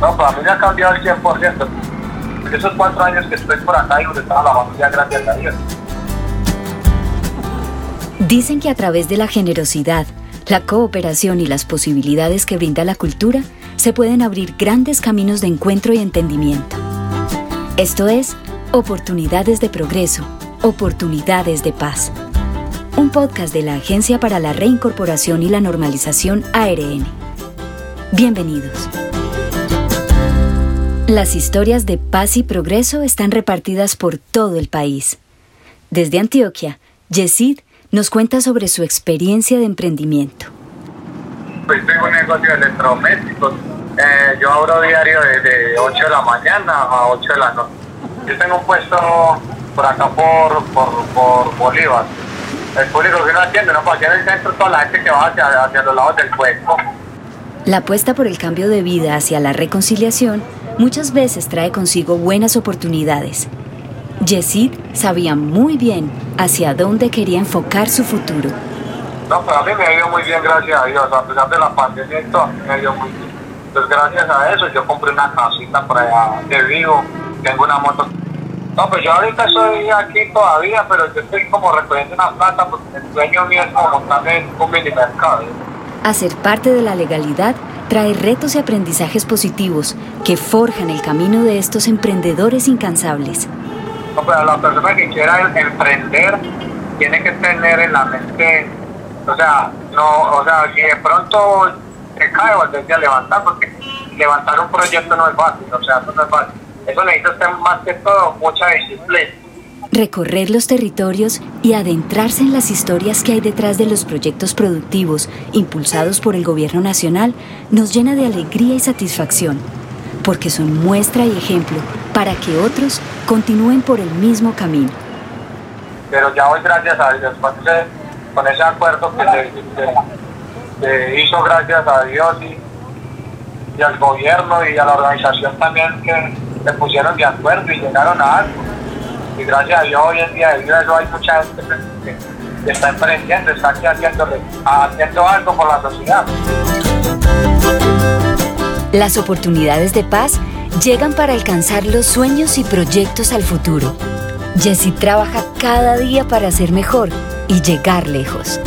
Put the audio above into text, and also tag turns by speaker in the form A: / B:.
A: No, para mí ha cambiado el 100%. Esos cuatro años que estoy por acá y donde estaba la familia, gracias a.
B: Dicen que a través de la generosidad, la cooperación y las posibilidades que brinda la cultura, se pueden abrir grandes caminos de encuentro y entendimiento. Esto es Oportunidades de Progreso, Oportunidades de Paz. Un podcast de la Agencia para la Reincorporación y la Normalización ARN. Bienvenidos. Las historias de paz y progreso están repartidas por todo el país. Desde Antioquia, Yesid nos cuenta sobre su experiencia de emprendimiento.
A: Pues tengo un negocio de electrodomésticos. Eh, yo abro diario desde 8 de la mañana a 8 de la noche. Yo tengo un puesto por acá por, por, Bolívar. El público que uno atiende, ¿no? Para en el centro toda la gente que va hacia, hacia los lados del puesto.
B: La apuesta por el cambio de vida hacia la reconciliación muchas veces trae consigo buenas oportunidades Yesid sabía muy bien hacia dónde quería enfocar su futuro.
A: No, para mí me ha ido muy bien, gracias a Dios. A pesar de la pandemia, me ha ido muy bien. Pues gracias a eso yo compré una casita por allá de vivo, tengo una moto. No, pues yo ahorita estoy aquí todavía, pero yo estoy como recogiendo una plata porque el sueño mío es como montarme un mini mercado.
B: Hacer parte de la legalidad trae retos y aprendizajes positivos que forjan el camino de estos emprendedores incansables.
A: La persona que quiera emprender tiene que tener en la mente, o sea, no, o sea, si de pronto se cae, volverse a levantar, porque levantar un proyecto no es fácil, o sea, no es fácil. Eso necesita más que todo mucha disciplina.
B: Recorrer los territorios y adentrarse en las historias que hay detrás de los proyectos productivos impulsados por el gobierno nacional nos llena de alegría y satisfacción porque son muestra y ejemplo para que otros continúen por el mismo camino.
A: Pero ya hoy, gracias a Dios, con ese, acuerdo que se, hizo gracias a Dios y, al gobierno y a la organización también que se pusieron de acuerdo y llegaron a algo. Y gracias a Dios hoy en día de eso hay mucha gente que, está emprendiendo, está aquí haciendo algo por la sociedad.
B: Las oportunidades de paz llegan para alcanzar los sueños y proyectos al futuro. Jessie trabaja cada día para ser mejor y llegar lejos.